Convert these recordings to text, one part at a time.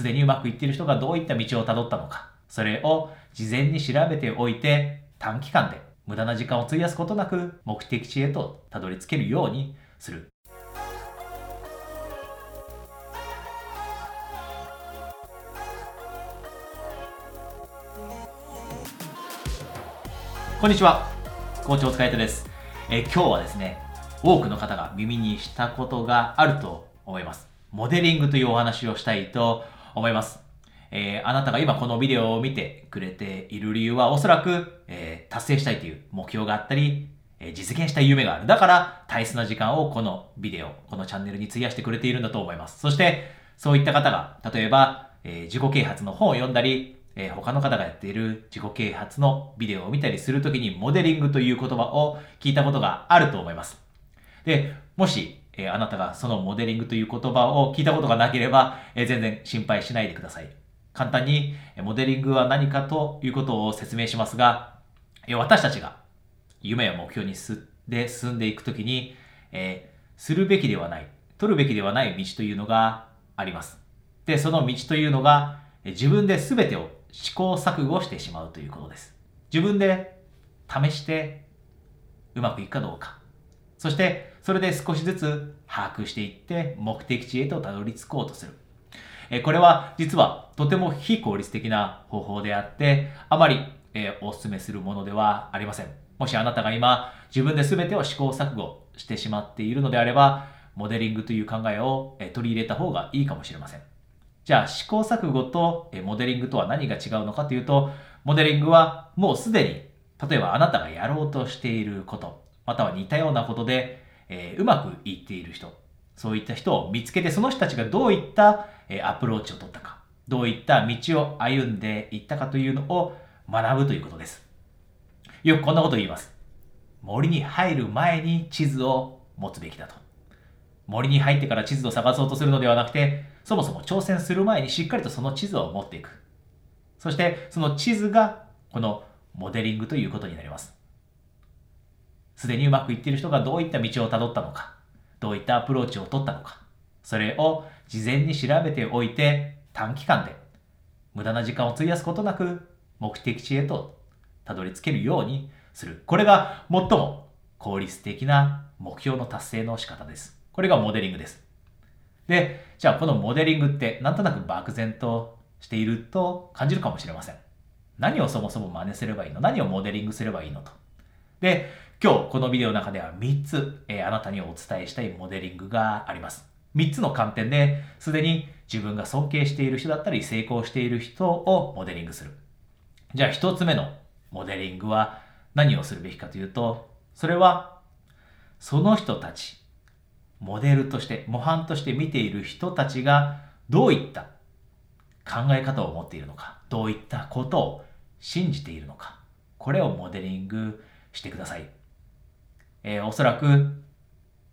すでにうまくいっている人がどういった道をたどったのか、それを事前に調べておいて、短期間で無駄な時間を費やすことなく目的地へとたどり着けるようにする。こんにちは。校長お疲れです。え今日はですね、多くの方が耳にしたことがあると思います。モデリングというお話をしたいと思います。えー、あなたが今このビデオを見てくれている理由はおそらく、えー、達成したいという目標があったり、えー、実現したい夢がある。だから大切な時間をこのビデオ、このチャンネルに費やしてくれているんだと思います。そしてそういった方が、例えば、え自己啓発の本を読んだり、え、他の方がやっている自己啓発のビデオを見たりするときにモデリングという言葉を聞いたことがあると思います。で、もし、えー、あなたがそのモデリングという言葉を聞いたことがなければ、えー、全然心配しないでください。簡単に、モデリングは何かということを説明しますが、え私たちが夢や目標にすで進んでいくときに、えするべきではない、取るべきではない道というのがあります。で、その道というのが、自分で全てを試行錯誤してしまうということです。自分で試してうまくいくかどうか。そしてそれで少しずつ把握していって目的地へとたどり着こうとする。これは実はとても非効率的な方法であって、あまりお勧めするものではありません。もしあなたが今自分で全てを試行錯誤してしまっているのであれば、モデリングという考えを取り入れた方がいいかもしれません。じゃあ試行錯誤とモデリングとは何が違うのかというと、モデリングはもうすでに、例えばあなたがやろうとしていること、または似たようなことで、えー、うまくいっている人、そういった人を見つけて、その人たちがどういった、えアプローチを取ったか、どういった道を歩んでいったかというのを学ぶということです。よくこんなこと言います。森に入る前に地図を持つべきだと。森に入ってから地図を探そうとするのではなくて、そもそも挑戦する前にしっかりとその地図を持っていく。そしてその地図がこのモデリングということになります。すでにうまくいっている人がどういった道をたどったのか、どういったアプローチを取ったのか、それを事前に調べておいて短期間で無駄な時間を費やすことなく目的地へとたどり着けるようにする。これが最も効率的な目標の達成の仕方です。これがモデリングです。で、じゃあこのモデリングってなんとなく漠然としていると感じるかもしれません。何をそもそも真似すればいいの？何をモデリングすればいいのと。で、今日このビデオの中では3つ、えー、あなたにお伝えしたいモデリングがあります。3つの観点ですでに自分が尊敬している人だったり成功している人をモデリングする。じゃあ1つ目のモデリングは何をするべきかというと、それはその人たち、モデルとして、模範として見ている人たちがどういった考え方を持っているのか、どういったことを信じているのか、これをモデリングしてください。えー、おそらく、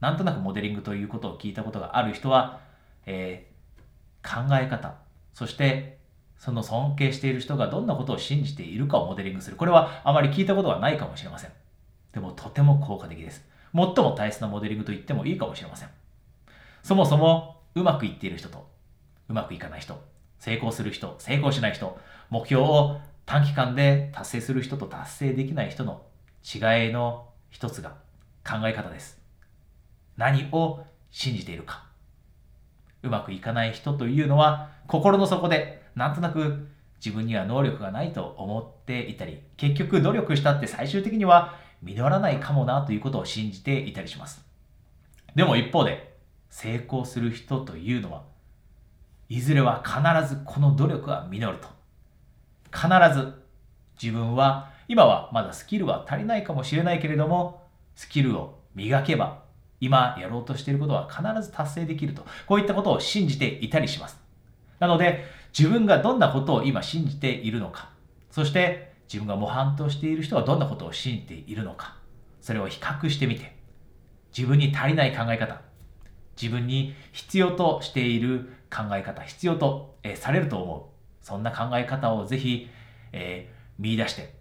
なんとなくモデリングということを聞いたことがある人は、えー、考え方、そしてその尊敬している人がどんなことを信じているかをモデリングする。これはあまり聞いたことがないかもしれません。でもとても効果的です。最も大切なモデリングと言ってもいいかもしれません。そもそもうまくいっている人とうまくいかない人、成功する人、成功しない人、目標を短期間で達成する人と達成できない人の違いの一つが考え方です。何を信じているか。うまくいかない人というのは心の底でなんとなく自分には能力がないと思っていたり、結局努力したって最終的には実らないかもなということを信じていたりします。でも一方で、成功する人というのは、いずれは必ずこの努力は実ると。必ず自分は今はまだスキルは足りないかもしれないけれども、スキルを磨けば今やろうとしていることは必ず達成できると。こういったことを信じていたりします。なので、自分がどんなことを今信じているのか、そして自分が模範としている人はどんなことを信じているのか、それを比較してみて、自分に足りない考え方、自分に必要としている考え方、必要と、え、されると思う。そんな考え方をぜひ、えー、見出して、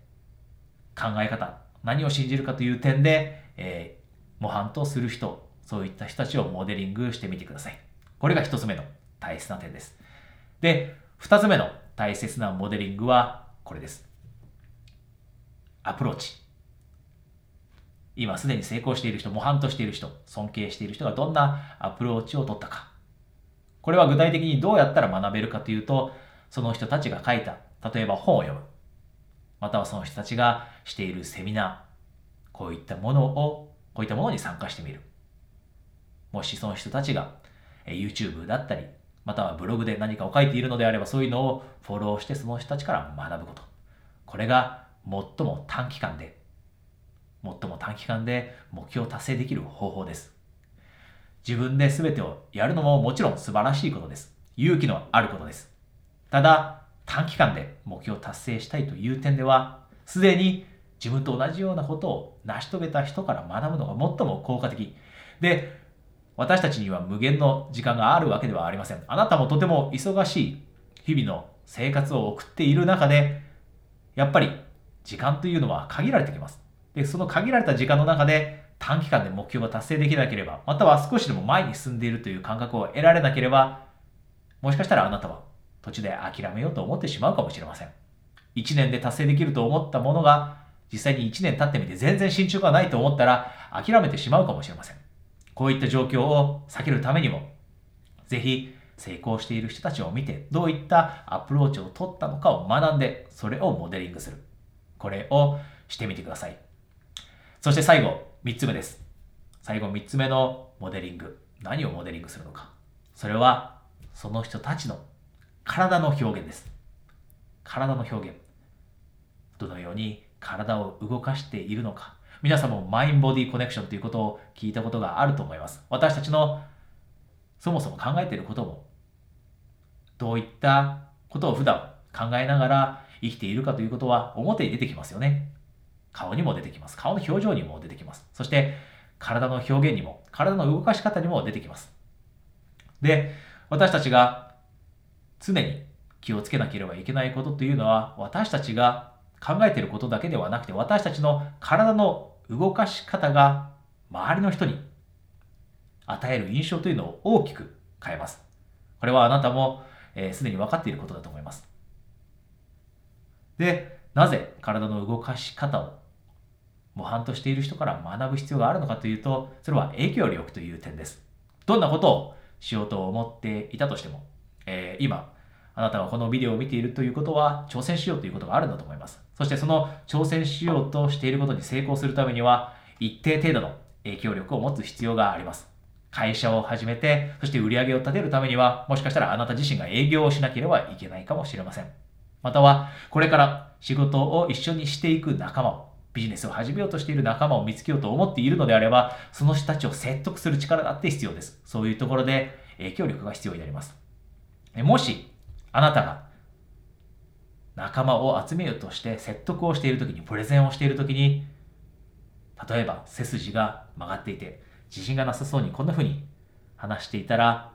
考え方、何を信じるかという点で、えー、模範とする人、そういった人たちをモデリングしてみてください。これが一つ目の大切な点です。で、二つ目の大切なモデリングはこれです。アプローチ。今すでに成功している人、模範としている人、尊敬している人がどんなアプローチを取ったか。これは具体的にどうやったら学べるかというと、その人たちが書いた、例えば本を読む。またはその人たちがしているセミナー。こういったものを、こういったものに参加してみる。もしその人たちが YouTube だったり、またはブログで何かを書いているのであれば、そういうのをフォローしてその人たちから学ぶこと。これが最も短期間で、最も短期間で目標を達成できる方法です。自分で全てをやるのももちろん素晴らしいことです。勇気のあることです。ただ、短期間で目標を達成したいという点では、すでに自分と同じようなことを成し遂げた人から学ぶのが最も効果的。で、私たちには無限の時間があるわけではありません。あなたもとても忙しい日々の生活を送っている中で、やっぱり時間というのは限られてきます。で、その限られた時間の中で短期間で目標が達成できなければ、または少しでも前に進んでいるという感覚を得られなければ、もしかしたらあなたは途中で諦めようと思ってしまうかもしれません。1年で達成できると思ったものが、実際に1年経ってみて全然進捗がないと思ったら諦めてしまうかもしれません。こういった状況を避けるためにも、ぜひ成功している人たちを見て、どういったアプローチを取ったのかを学んで、それをモデリングする。これをしてみてください。そして最後、3つ目です。最後3つ目のモデリング。何をモデリングするのか。それは、その人たちの体の表現です。体の表現。どのように体を動かしているのか。皆さんもマインボディコネクションということを聞いたことがあると思います。私たちのそもそも考えていることも、どういったことを普段考えながら生きているかということは表に出てきますよね。顔にも出てきます。顔の表情にも出てきます。そして、体の表現にも、体の動かし方にも出てきます。で、私たちが常に気をつけなければいけないことというのは、私たちが考えていることだけではなくて、私たちの体の動かし方が周りの人に与える印象というのを大きく変えます。これはあなたもすで、えー、に分かっていることだと思います。で、なぜ体の動かし方を模範としている人から学ぶ必要があるのかというと、それは影響力という点です。どんなことをしようと思っていたとしても、えー、今、あなたがこのビデオを見ているということは、挑戦しようということがあるんだと思います。そしてその挑戦しようとしていることに成功するためには、一定程度の影響力を持つ必要があります。会社を始めて、そして売り上げを立てるためには、もしかしたらあなた自身が営業をしなければいけないかもしれません。または、これから仕事を一緒にしていく仲間を、ビジネスを始めようとしている仲間を見つけようと思っているのであれば、その人たちを説得する力だって必要です。そういうところで影響力が必要になります。もし、あなたが仲間を集めようとして説得をしているときに、プレゼンをしているときに、例えば背筋が曲がっていて、自信がなさそうにこんな風に話していたら、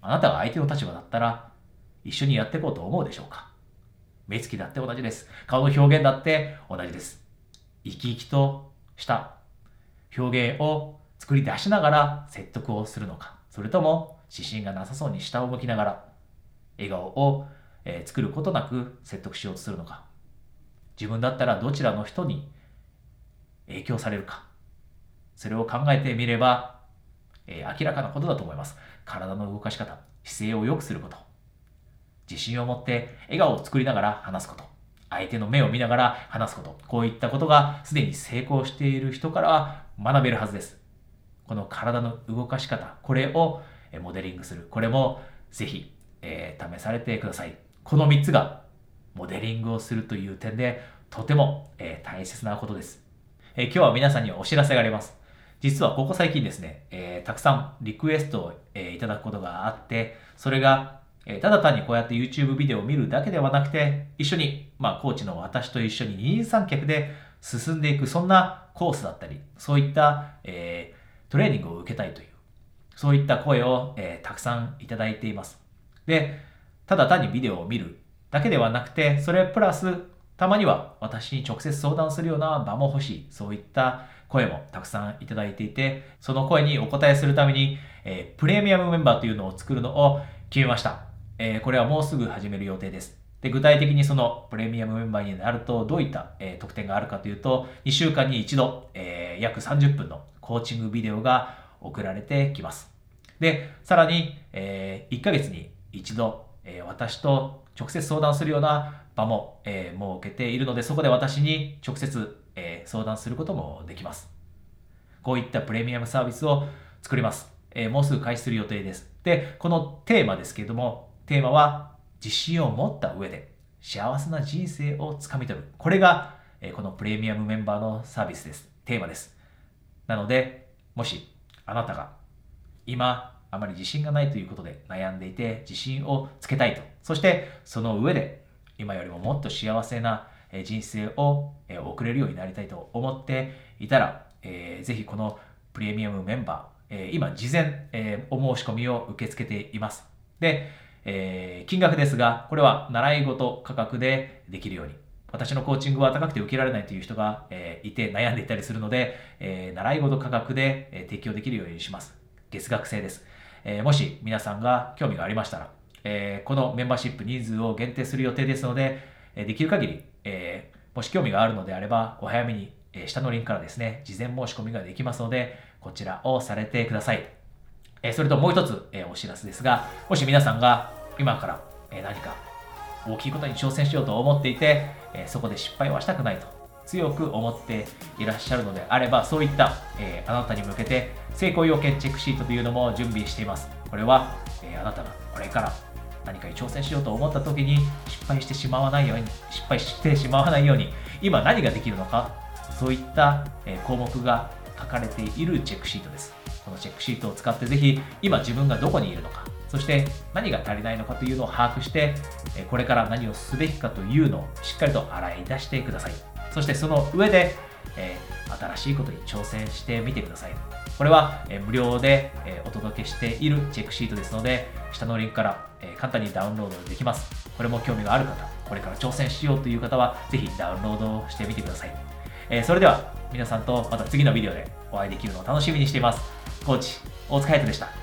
あなたが相手の立場だったら、一緒にやっていこうと思うでしょうか？目つきだって同じです。顔の表現だって同じです。生き生きとした表現を作り出しながら説得をするのか、それとも自信がなさそうに下を向きながら笑顔を、え作ることなく説得しようとするのか、自分だったらどちらの人に影響されるか、それを考えてみれば、え、明らかなことだと思います。体の動かし方、姿勢を良くすること、自信を持って笑顔を作りながら話すこと。相手の目を見ながら話すこと。こういったことがすでに成功している人からは学べるはずです。この体の動かし方、これをモデリングする。これもぜひ、えー、試されてください。この3つがモデリングをするという点でとても、えー、大切なことです、えー、今日は皆さんにお知らせがあります。実はここ最近ですね、えたくさんリクエストを、えいただくことがあって、それがえただ単にこうやって YouTube ビデオを見るだけではなくて、一緒に、まあ、コーチの私と一緒に二人三脚で進んでいく、そんなコースだったり、そういった、えー、トレーニングを受けたいという、そういった声を、えー、たくさんいただいています。で、ただ単にビデオを見るだけではなくて、それプラス、たまには私に直接相談するような場も欲しい、そういった声もたくさんいただいていて、その声にお答えするために、えー、プレミアムメンバーというのを作るのを決めました。えーこれはもうすぐ始める予定です。で具体的にそのプレミアムメンバーになるとどういった、えー特典があるかというと、2週間に1度、えー約30分のコーチングビデオが送られてきます。で、さらに、え1ヶ月に一度、え私と直接相談するような場も、え設けているので、そこで私に直接、え相談することもできます。こういったプレミアムサービスを作ります。えもうすぐ開始する予定です。で、このテーマですけれども、テーマは自信を持った上で幸せな人生をつかみ取る。これが、えこのプレミアムメンバーのサービスです。テーマです。なので、もしあなたが今あまり自信がないということで悩んでいて自信をつけたいと。そしてその上で今よりももっと幸せな人生を送れるようになりたいと思っていたら、えーぜひこのプレミアムメンバー、えー今事前、えーお申し込みを受け付けています。で、えー金額ですが、これは習い事価格でできるように。私のコーチングは高くて受けられないという人が、えいて悩んでいたりするので、え習い事価格で、提供できるようにします。月額制です。えーもし皆さんが興味がありましたら、えーこのメンバーシップ人数を限定する予定ですので、えできる限り、えもし興味があるのであれば、お早めに、え下のリンクからですね、事前申し込みができますので、こちらをされてください。えそれともう一つ、えお知らせですが、もし皆さんが今から、え何か大きいことに挑戦しようと思っていて、えそこで失敗はしたくないと強く思っていらっしゃるのであれば、そういった、えーあなたに向けて成功要件チェックシートというのも準備しています。これは、えーあなたがこれから何かに挑戦しようと思った時に失敗してしまわないように、失敗してしまわないように、今何ができるのか、そういった、えー項目が書かれているチェックシートです。このチェックシートを使ってぜひ今自分がどこにいるのか、そして何が足りないのかというのを把握して、えこれから何をすべきかというのをしっかりと洗い出してください。そしてその上で、えー新しいことに挑戦してみてください。これは、えー無料で、えーお届けしているチェックシートですので、下のリンクから、えー簡単にダウンロードできます。これも興味がある方、これから挑戦しようという方は、ぜひダウンロードしてみてください。えそれでは、皆さんとまた次のビデオでお会いできるのを楽しみにしています。コーチ、大塚隼人でした。